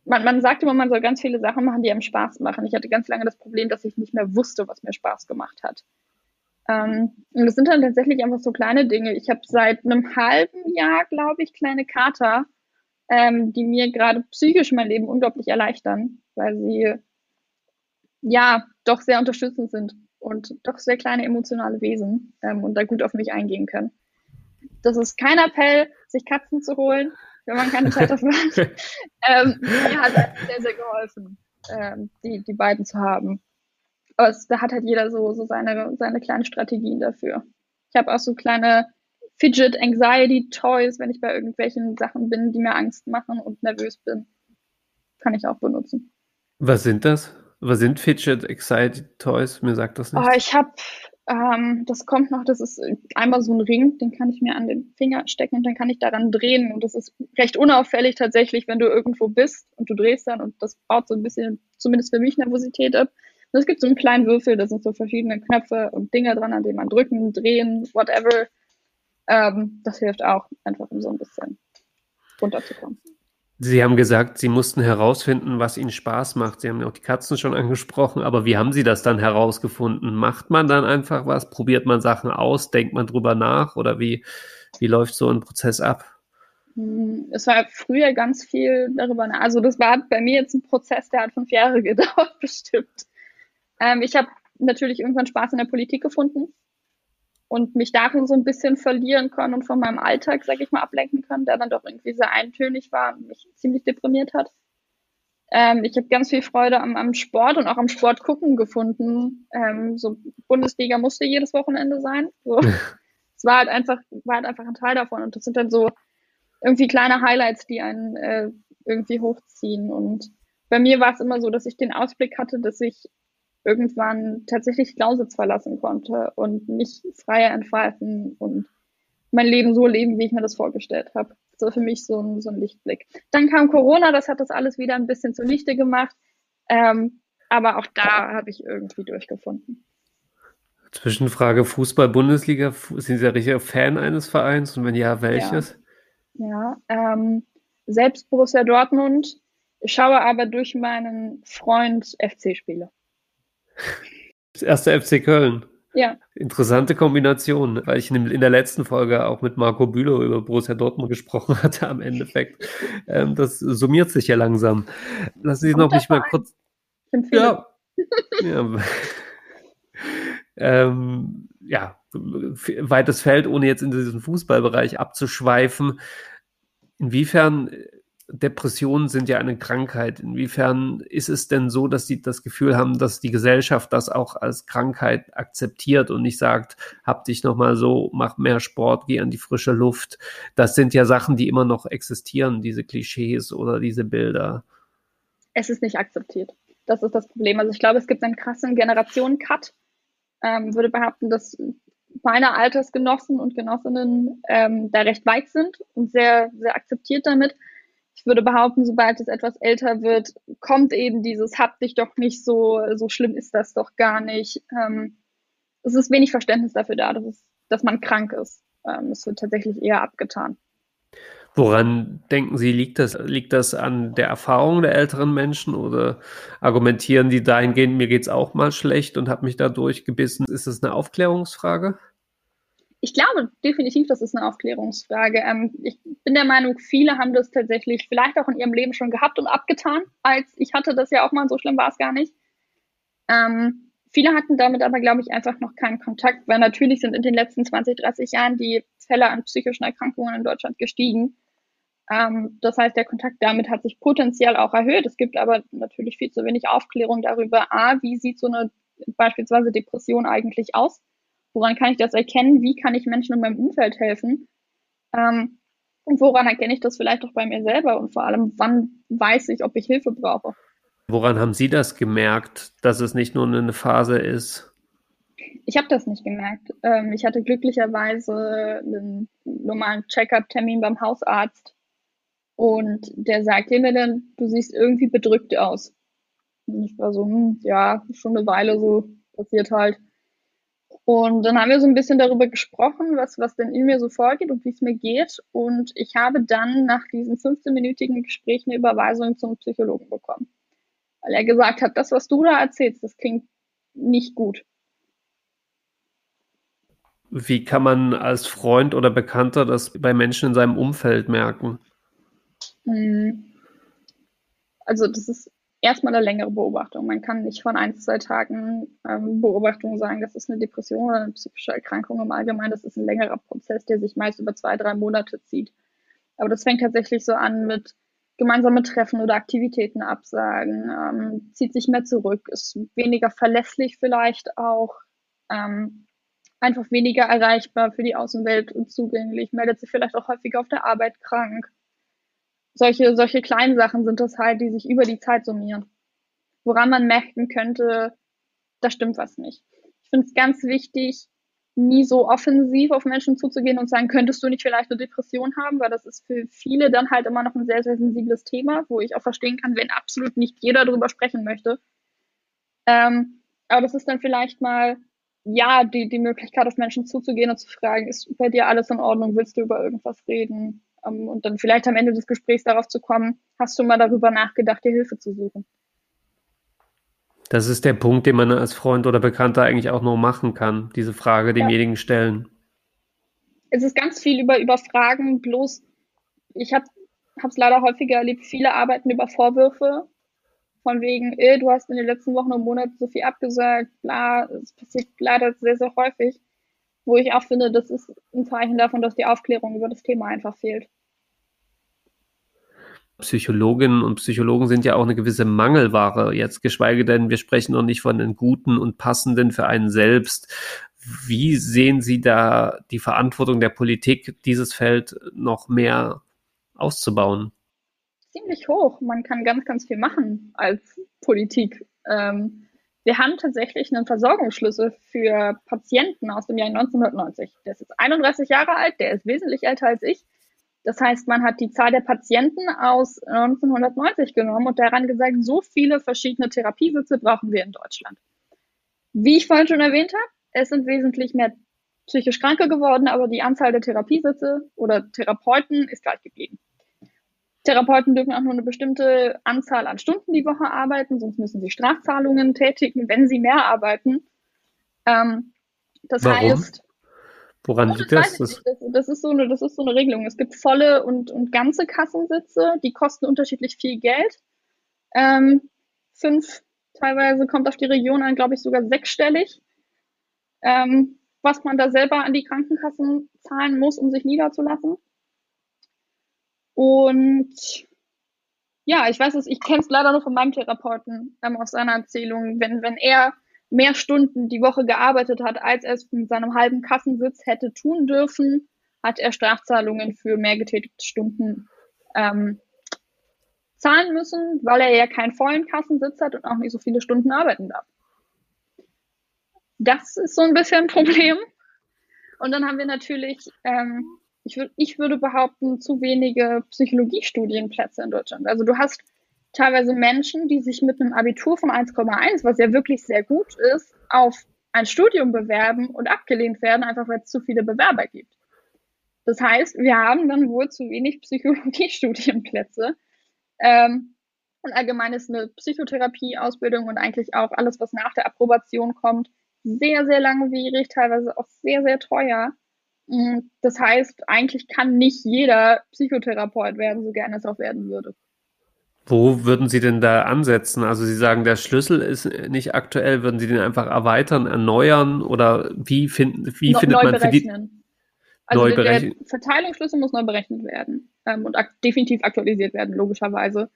man, man sagt immer, man soll ganz viele Sachen machen, die einem Spaß machen. Ich hatte ganz lange das Problem, dass ich nicht mehr wusste, was mir Spaß gemacht hat. Ähm, und das sind dann tatsächlich einfach so kleine Dinge. Ich habe seit einem halben Jahr, glaube ich, kleine Kater ähm, die mir gerade psychisch mein Leben unglaublich erleichtern, weil sie ja doch sehr unterstützend sind und doch sehr kleine emotionale Wesen ähm, und da gut auf mich eingehen können. Das ist kein Appell, sich Katzen zu holen, wenn man keine Zeit dafür hat. ähm, mir hat sehr, sehr geholfen, ähm, die, die beiden zu haben. Aber es, da hat halt jeder so, so seine, seine kleinen Strategien dafür. Ich habe auch so kleine Fidget Anxiety Toys, wenn ich bei irgendwelchen Sachen bin, die mir Angst machen und nervös bin. Kann ich auch benutzen. Was sind das? Was sind Fidget Anxiety Toys? Mir sagt das nicht. Oh, ich habe, ähm, das kommt noch, das ist einmal so ein Ring, den kann ich mir an den Finger stecken und dann kann ich daran drehen. Und das ist recht unauffällig tatsächlich, wenn du irgendwo bist und du drehst dann und das baut so ein bisschen, zumindest für mich, Nervosität ab. Und es gibt so einen kleinen Würfel, da sind so verschiedene Knöpfe und Dinge dran, an denen man drücken, drehen, whatever ähm, das hilft auch, einfach um so ein bisschen runterzukommen. Sie haben gesagt, Sie mussten herausfinden, was Ihnen Spaß macht. Sie haben ja auch die Katzen schon angesprochen, aber wie haben Sie das dann herausgefunden? Macht man dann einfach was? Probiert man Sachen aus? Denkt man drüber nach? Oder wie, wie läuft so ein Prozess ab? Hm, es war früher ganz viel darüber nach. Also das war bei mir jetzt ein Prozess, der hat fünf Jahre gedauert, bestimmt. Ähm, ich habe natürlich irgendwann Spaß in der Politik gefunden und mich darin so ein bisschen verlieren können und von meinem Alltag, sag ich mal, ablenken können, der dann doch irgendwie sehr eintönig war und mich ziemlich deprimiert hat. Ähm, ich habe ganz viel Freude am, am, Sport und auch am Sport gucken gefunden. Ähm, so Bundesliga musste jedes Wochenende sein. So. es war halt einfach, war halt einfach ein Teil davon. Und das sind dann so irgendwie kleine Highlights, die einen äh, irgendwie hochziehen. Und bei mir war es immer so, dass ich den Ausblick hatte, dass ich irgendwann tatsächlich Lausitz verlassen konnte und mich freier entfalten und mein Leben so leben, wie ich mir das vorgestellt habe. Das war für mich so ein, so ein Lichtblick. Dann kam Corona, das hat das alles wieder ein bisschen zunichte gemacht. Ähm, aber auch da habe ich irgendwie durchgefunden. Zwischenfrage Fußball-Bundesliga. Sind Sie ja richtiger Fan eines Vereins? Und wenn ja, welches? Ja, ja ähm, selbst Borussia Dortmund. Ich schaue aber durch meinen Freund FC-Spiele. Das erste FC Köln. Ja. Interessante Kombination, weil ich in der letzten Folge auch mit Marco Bülow über Borussia Dortmund gesprochen hatte am Endeffekt. Ähm, das summiert sich ja langsam. Lassen Sie noch mich mal kurz. Ja. ja. ähm, ja, weites Feld, ohne jetzt in diesen Fußballbereich abzuschweifen. Inwiefern Depressionen sind ja eine Krankheit. Inwiefern ist es denn so, dass Sie das Gefühl haben, dass die Gesellschaft das auch als Krankheit akzeptiert und nicht sagt, hab dich nochmal so, mach mehr Sport, geh an die frische Luft. Das sind ja Sachen, die immer noch existieren, diese Klischees oder diese Bilder. Es ist nicht akzeptiert. Das ist das Problem. Also ich glaube, es gibt einen krassen Generationen-Cut. Ähm, würde behaupten, dass meine Altersgenossen und Genossinnen ähm, da recht weit sind und sehr, sehr akzeptiert damit ich würde behaupten, sobald es etwas älter wird, kommt eben dieses, hab dich doch nicht so, so schlimm ist das doch gar nicht. Ähm, es ist wenig Verständnis dafür da, dass, es, dass man krank ist. Ähm, es wird tatsächlich eher abgetan. Woran denken Sie, liegt das? Liegt das an der Erfahrung der älteren Menschen oder argumentieren die dahingehend, mir geht es auch mal schlecht und habe mich da durchgebissen? Ist das eine Aufklärungsfrage? Ich glaube definitiv, das ist eine Aufklärungsfrage. Ähm, ich bin der Meinung, viele haben das tatsächlich vielleicht auch in ihrem Leben schon gehabt und abgetan, als ich hatte das ja auch mal, so schlimm war es gar nicht. Ähm, viele hatten damit aber, glaube ich, einfach noch keinen Kontakt, weil natürlich sind in den letzten 20, 30 Jahren die Fälle an psychischen Erkrankungen in Deutschland gestiegen. Ähm, das heißt, der Kontakt damit hat sich potenziell auch erhöht. Es gibt aber natürlich viel zu wenig Aufklärung darüber, a, wie sieht so eine beispielsweise Depression eigentlich aus? Woran kann ich das erkennen? Wie kann ich Menschen in meinem Umfeld helfen? Ähm, und woran erkenne ich das vielleicht auch bei mir selber? Und vor allem, wann weiß ich, ob ich Hilfe brauche? Woran haben Sie das gemerkt, dass es nicht nur eine Phase ist? Ich habe das nicht gemerkt. Ähm, ich hatte glücklicherweise einen normalen Check-up-Termin beim Hausarzt und der sagte mir dann, du siehst irgendwie bedrückt aus. Und ich war so, hm, ja, schon eine Weile so passiert halt. Und dann haben wir so ein bisschen darüber gesprochen, was, was denn in mir so vorgeht und wie es mir geht. Und ich habe dann nach diesem 15-minütigen Gespräch eine Überweisung zum Psychologen bekommen. Weil er gesagt hat, das, was du da erzählst, das klingt nicht gut. Wie kann man als Freund oder Bekannter das bei Menschen in seinem Umfeld merken? Hm. Also das ist erstmal eine längere Beobachtung. Man kann nicht von ein, zwei Tagen ähm, Beobachtung sagen, das ist eine Depression oder eine psychische Erkrankung im Allgemeinen. Das ist ein längerer Prozess, der sich meist über zwei, drei Monate zieht. Aber das fängt tatsächlich so an mit gemeinsame Treffen oder Aktivitäten absagen, ähm, zieht sich mehr zurück, ist weniger verlässlich vielleicht auch, ähm, einfach weniger erreichbar für die Außenwelt und zugänglich, meldet sich vielleicht auch häufiger auf der Arbeit krank, solche, solche kleinen Sachen sind das halt, die sich über die Zeit summieren. Woran man merken könnte, da stimmt was nicht. Ich finde es ganz wichtig, nie so offensiv auf Menschen zuzugehen und sagen, könntest du nicht vielleicht eine Depression haben, weil das ist für viele dann halt immer noch ein sehr, sehr sensibles Thema, wo ich auch verstehen kann, wenn absolut nicht jeder darüber sprechen möchte. Ähm, aber das ist dann vielleicht mal, ja, die, die Möglichkeit, auf Menschen zuzugehen und zu fragen, ist bei dir alles in Ordnung, willst du über irgendwas reden? Ähm, und dann vielleicht am Ende des Gesprächs darauf zu kommen, hast du mal darüber nachgedacht, dir Hilfe zu suchen? Das ist der Punkt, den man als Freund oder Bekannter eigentlich auch nur machen kann, diese Frage demjenigen ja. stellen. Es ist ganz viel über, über Fragen, bloß ich habe es leider häufiger erlebt, viele arbeiten über Vorwürfe, von wegen, äh, du hast in den letzten Wochen und Monaten so viel abgesagt, bla, es passiert leider sehr, sehr häufig wo ich auch finde, das ist ein Zeichen davon, dass die Aufklärung über das Thema einfach fehlt. Psychologinnen und Psychologen sind ja auch eine gewisse Mangelware, jetzt geschweige denn, wir sprechen noch nicht von den guten und passenden für einen selbst. Wie sehen Sie da die Verantwortung der Politik, dieses Feld noch mehr auszubauen? Ziemlich hoch. Man kann ganz, ganz viel machen als Politik. Ähm, wir haben tatsächlich einen Versorgungsschlüssel für Patienten aus dem Jahr 1990. Der ist jetzt 31 Jahre alt, der ist wesentlich älter als ich. Das heißt, man hat die Zahl der Patienten aus 1990 genommen und daran gesagt, so viele verschiedene Therapiesitze brauchen wir in Deutschland. Wie ich vorhin schon erwähnt habe, es sind wesentlich mehr psychisch Kranke geworden, aber die Anzahl der Therapiesitze oder Therapeuten ist gleich geblieben. Therapeuten dürfen auch nur eine bestimmte Anzahl an Stunden die Woche arbeiten, sonst müssen sie Strafzahlungen tätigen, wenn sie mehr arbeiten. Ähm, das Warum? heißt, Woran liegt das? Das, das, ist so eine, das ist so eine Regelung. Es gibt volle und, und ganze Kassensitze, die kosten unterschiedlich viel Geld. Ähm, fünf, teilweise kommt auf die Region an, glaube ich, sogar sechsstellig. Ähm, was man da selber an die Krankenkassen zahlen muss, um sich niederzulassen. Und ja, ich weiß es, ich kenne es leider nur von meinem Therapeuten ähm, aus seiner Erzählung. Wenn, wenn er mehr Stunden die Woche gearbeitet hat, als er es mit seinem halben Kassensitz hätte tun dürfen, hat er Strafzahlungen für mehr getätigte Stunden ähm, zahlen müssen, weil er ja keinen vollen Kassensitz hat und auch nicht so viele Stunden arbeiten darf. Das ist so ein bisschen ein Problem. Und dann haben wir natürlich ähm, ich, ich würde behaupten, zu wenige Psychologiestudienplätze in Deutschland. Also du hast teilweise Menschen, die sich mit einem Abitur von 1,1, was ja wirklich sehr gut ist, auf ein Studium bewerben und abgelehnt werden, einfach weil es zu viele Bewerber gibt. Das heißt, wir haben dann wohl zu wenig Psychologiestudienplätze. Ähm, und allgemein ist eine Psychotherapieausbildung und eigentlich auch alles, was nach der Approbation kommt, sehr, sehr langwierig, teilweise auch sehr, sehr teuer. Mm, das heißt, eigentlich kann nicht jeder Psychotherapeut werden, so gerne es auch werden würde. Wo würden Sie denn da ansetzen? Also Sie sagen, der Schlüssel ist nicht aktuell. Würden Sie den einfach erweitern, erneuern oder wie finden, wie no, findet man für die, Also der Verteilungsschlüssel muss neu berechnet werden ähm, und ak definitiv aktualisiert werden, logischerweise.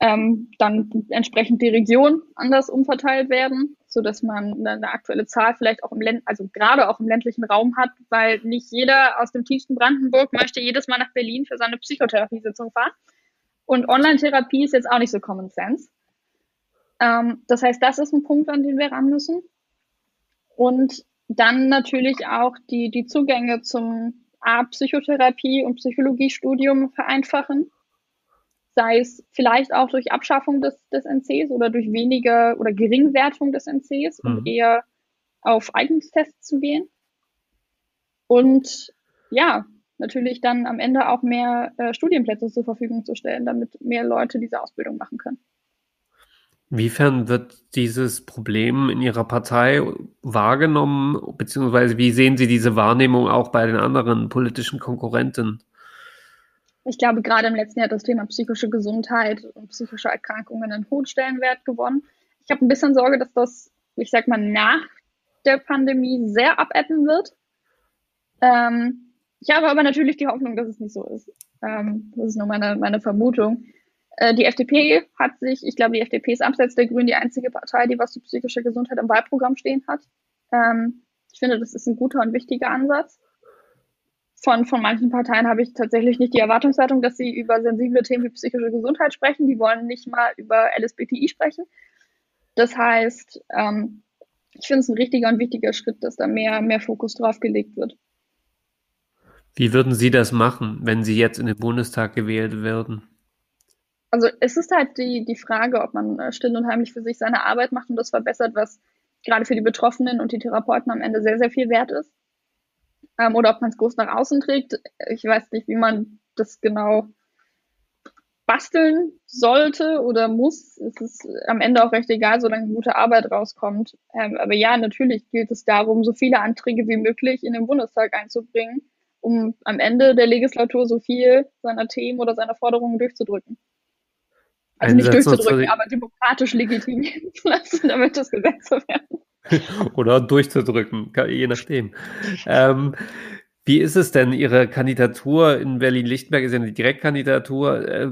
Ähm, dann entsprechend die Region anders umverteilt werden, so dass man eine aktuelle Zahl vielleicht auch im Länd also gerade auch im ländlichen Raum hat, weil nicht jeder aus dem tiefsten Brandenburg möchte jedes Mal nach Berlin für seine Psychotherapiesitzung fahren. Und Online-Therapie ist jetzt auch nicht so Common Sense. Ähm, das heißt, das ist ein Punkt, an den wir ran müssen. Und dann natürlich auch die, die Zugänge zum A, Psychotherapie und Psychologiestudium vereinfachen. Sei es vielleicht auch durch Abschaffung des, des NCs oder durch weniger oder Geringwertung des NCs mhm. und eher auf Eignungstests zu gehen. Und ja, natürlich dann am Ende auch mehr äh, Studienplätze zur Verfügung zu stellen, damit mehr Leute diese Ausbildung machen können. Inwiefern wird dieses Problem in Ihrer Partei wahrgenommen, beziehungsweise wie sehen Sie diese Wahrnehmung auch bei den anderen politischen Konkurrenten? Ich glaube, gerade im letzten Jahr hat das Thema psychische Gesundheit und psychische Erkrankungen einen hohen Stellenwert gewonnen. Ich habe ein bisschen Sorge, dass das, ich sag mal, nach der Pandemie sehr abebben wird. Ähm, ich habe aber natürlich die Hoffnung, dass es nicht so ist. Ähm, das ist nur meine, meine Vermutung. Äh, die FDP hat sich, ich glaube, die FDP ist abseits der Grünen die einzige Partei, die was zu psychischer Gesundheit im Wahlprogramm stehen hat. Ähm, ich finde, das ist ein guter und wichtiger Ansatz. Von, von manchen Parteien habe ich tatsächlich nicht die Erwartungshaltung, dass sie über sensible Themen wie psychische Gesundheit sprechen. Die wollen nicht mal über LSBTI sprechen. Das heißt, ähm, ich finde es ein richtiger und wichtiger Schritt, dass da mehr, mehr Fokus drauf gelegt wird. Wie würden Sie das machen, wenn Sie jetzt in den Bundestag gewählt würden? also es ist halt die, die Frage, ob man äh, still und heimlich für sich seine Arbeit macht und das verbessert, was gerade für die Betroffenen und die Therapeuten am Ende sehr, sehr viel wert ist. Ähm, oder ob man es groß nach außen trägt. Ich weiß nicht, wie man das genau basteln sollte oder muss. Es ist am Ende auch recht egal, solange gute Arbeit rauskommt. Ähm, aber ja, natürlich gilt es darum, so viele Anträge wie möglich in den Bundestag einzubringen, um am Ende der Legislatur so viel seiner Themen oder seiner Forderungen durchzudrücken. Also nicht durchzudrücken, aber demokratisch legitimieren zu lassen, damit das Gesetze werden. Oder durchzudrücken, je nachdem. ähm, wie ist es denn, Ihre Kandidatur in Berlin-Lichtenberg ist ja eine Direktkandidatur. Äh,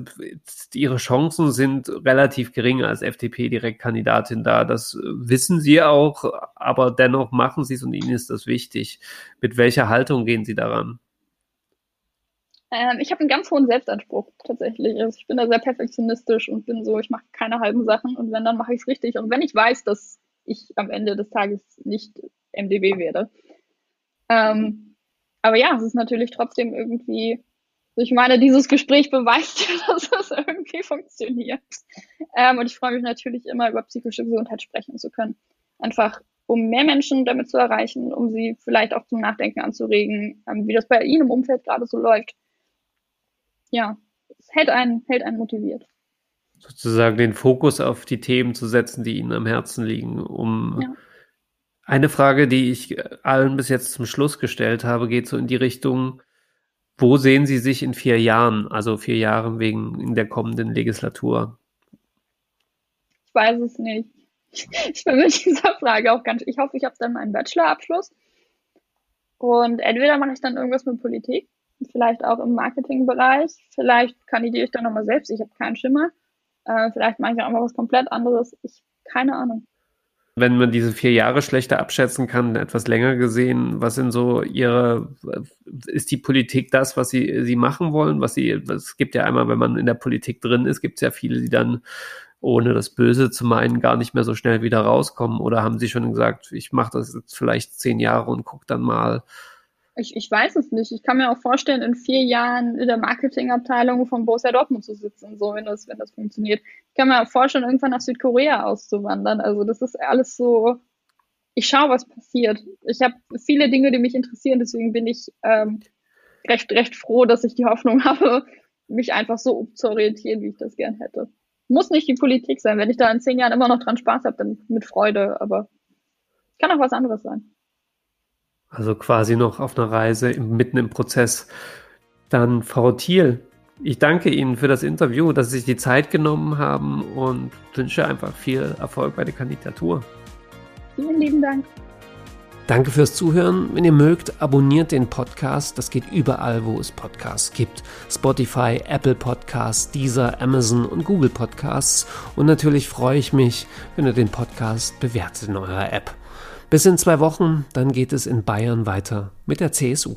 Ihre Chancen sind relativ gering als FDP-Direktkandidatin da. Das wissen Sie auch, aber dennoch machen Sie es und Ihnen ist das wichtig. Mit welcher Haltung gehen Sie daran? Ähm, ich habe einen ganz hohen Selbstanspruch tatsächlich. Also ich bin da sehr perfektionistisch und bin so, ich mache keine halben Sachen und wenn, dann mache ich es richtig. Und wenn ich weiß, dass ich am Ende des Tages nicht MDB werde. Ähm, aber ja, es ist natürlich trotzdem irgendwie, also ich meine, dieses Gespräch beweist ja, dass es irgendwie funktioniert. Ähm, und ich freue mich natürlich immer über psychische Gesundheit sprechen zu können. Einfach um mehr Menschen damit zu erreichen, um sie vielleicht auch zum Nachdenken anzuregen, ähm, wie das bei Ihnen im Umfeld gerade so läuft ja, es hält einen, hält einen motiviert. Sozusagen den Fokus auf die Themen zu setzen, die Ihnen am Herzen liegen, um ja. Eine Frage, die ich allen bis jetzt zum Schluss gestellt habe, geht so in die Richtung, wo sehen Sie sich in vier Jahren, also vier Jahren wegen in der kommenden Legislatur? Ich weiß es nicht. Ich bin mit dieser Frage auch ganz, ich hoffe, ich habe dann meinen Bachelorabschluss. Und entweder mache ich dann irgendwas mit Politik vielleicht auch im Marketingbereich. Vielleicht kandidiere ich dann nochmal selbst. Ich habe keinen Schimmer. Äh, vielleicht mache ich auch mal was komplett anderes. Ich keine Ahnung. Wenn man diese vier Jahre schlechter abschätzen kann, etwas länger gesehen, was sind so Ihre, ist die Politik das, was Sie, Sie machen wollen? Was Sie, es gibt ja einmal, wenn man in der Politik drin ist, gibt es ja viele, die dann, ohne das Böse zu meinen, gar nicht mehr so schnell wieder rauskommen. Oder haben Sie schon gesagt, ich mache das jetzt vielleicht zehn Jahre und gucke dann mal, ich, ich weiß es nicht. Ich kann mir auch vorstellen, in vier Jahren in der Marketingabteilung von Borussia Dortmund zu sitzen, so wenn das, wenn das funktioniert. Ich kann mir auch vorstellen, irgendwann nach Südkorea auszuwandern. Also das ist alles so. Ich schaue, was passiert. Ich habe viele Dinge, die mich interessieren, deswegen bin ich ähm, recht, recht froh, dass ich die Hoffnung habe, mich einfach so umzuorientieren, wie ich das gern hätte. Muss nicht die Politik sein. Wenn ich da in zehn Jahren immer noch dran Spaß habe, dann mit Freude, aber kann auch was anderes sein also quasi noch auf einer Reise mitten im Prozess. Dann Frau Thiel, ich danke Ihnen für das Interview, dass Sie sich die Zeit genommen haben und wünsche einfach viel Erfolg bei der Kandidatur. Vielen lieben Dank. Danke fürs Zuhören. Wenn ihr mögt, abonniert den Podcast. Das geht überall, wo es Podcasts gibt. Spotify, Apple Podcasts, Deezer, Amazon und Google Podcasts. Und natürlich freue ich mich, wenn ihr den Podcast bewertet in eurer App. Bis in zwei Wochen, dann geht es in Bayern weiter mit der CSU.